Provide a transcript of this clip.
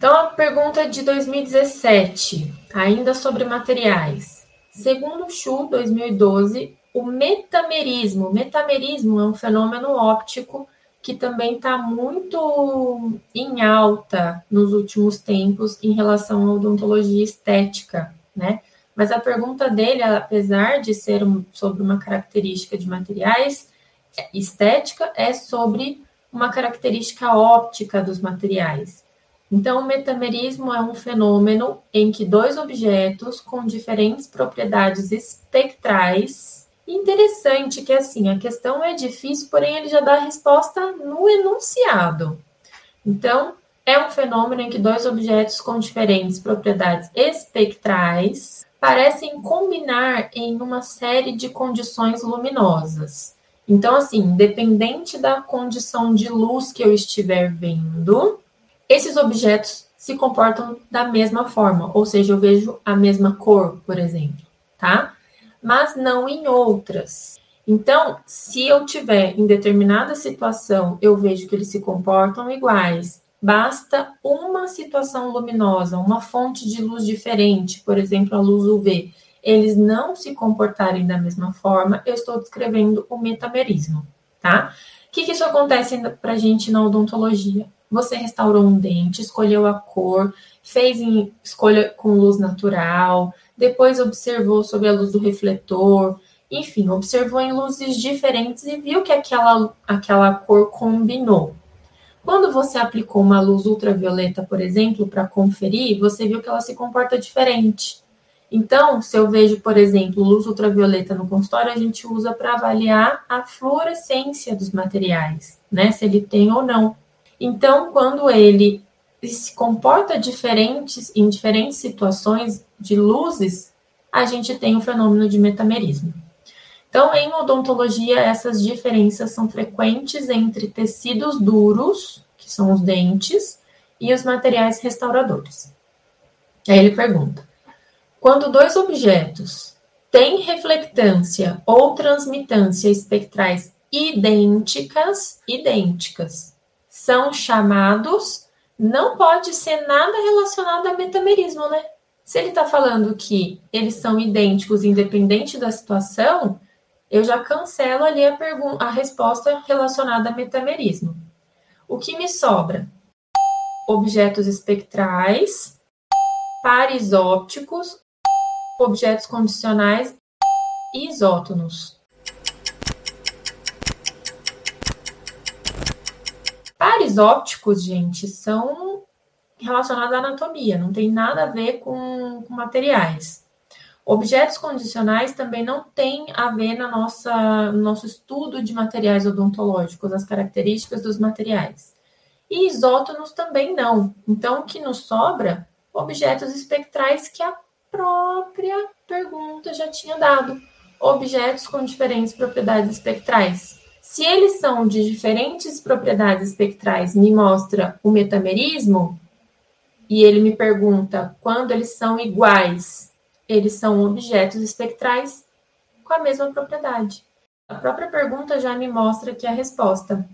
Então, a pergunta de 2017, ainda sobre materiais. Segundo Chu, 2012, o metamerismo. O metamerismo é um fenômeno óptico que também está muito em alta nos últimos tempos em relação à odontologia estética, né? Mas a pergunta dele, apesar de ser sobre uma característica de materiais, estética é sobre uma característica óptica dos materiais. Então, o metamerismo é um fenômeno em que dois objetos com diferentes propriedades espectrais. Interessante que assim, a questão é difícil, porém ele já dá a resposta no enunciado. Então, é um fenômeno em que dois objetos com diferentes propriedades espectrais parecem combinar em uma série de condições luminosas. Então, assim, independente da condição de luz que eu estiver vendo, esses objetos se comportam da mesma forma, ou seja, eu vejo a mesma cor, por exemplo, tá? Mas não em outras. Então, se eu tiver em determinada situação, eu vejo que eles se comportam iguais. Basta uma situação luminosa, uma fonte de luz diferente, por exemplo, a luz UV, eles não se comportarem da mesma forma, eu estou descrevendo o metamerismo, tá? O que, que isso acontece para a gente na odontologia? Você restaurou um dente, escolheu a cor, fez em escolha com luz natural, depois observou sob a luz do refletor, enfim, observou em luzes diferentes e viu que aquela, aquela cor combinou. Quando você aplicou uma luz ultravioleta, por exemplo, para conferir, você viu que ela se comporta diferente. Então, se eu vejo, por exemplo, luz ultravioleta no consultório, a gente usa para avaliar a fluorescência dos materiais, né? Se ele tem ou não. Então, quando ele se comporta diferentes em diferentes situações de luzes, a gente tem o fenômeno de metamerismo. Então, em odontologia, essas diferenças são frequentes entre tecidos duros, que são os dentes, e os materiais restauradores. Aí ele pergunta: quando dois objetos têm reflectância ou transmitância espectrais idênticas, idênticas, são chamados, não pode ser nada relacionado a metamerismo, né? Se ele está falando que eles são idênticos independente da situação, eu já cancelo ali a, a resposta relacionada a metamerismo. O que me sobra? Objetos espectrais, pares ópticos objetos condicionais e isótonos. Pares ópticos, gente, são relacionados à anatomia, não tem nada a ver com, com materiais. Objetos condicionais também não tem a ver na nossa, no nosso estudo de materiais odontológicos, as características dos materiais. E isótonos também não. Então, o que nos sobra? Objetos espectrais que a própria pergunta já tinha dado. Objetos com diferentes propriedades espectrais. Se eles são de diferentes propriedades espectrais, me mostra o metamerismo, e ele me pergunta quando eles são iguais, eles são objetos espectrais com a mesma propriedade. A própria pergunta já me mostra que a resposta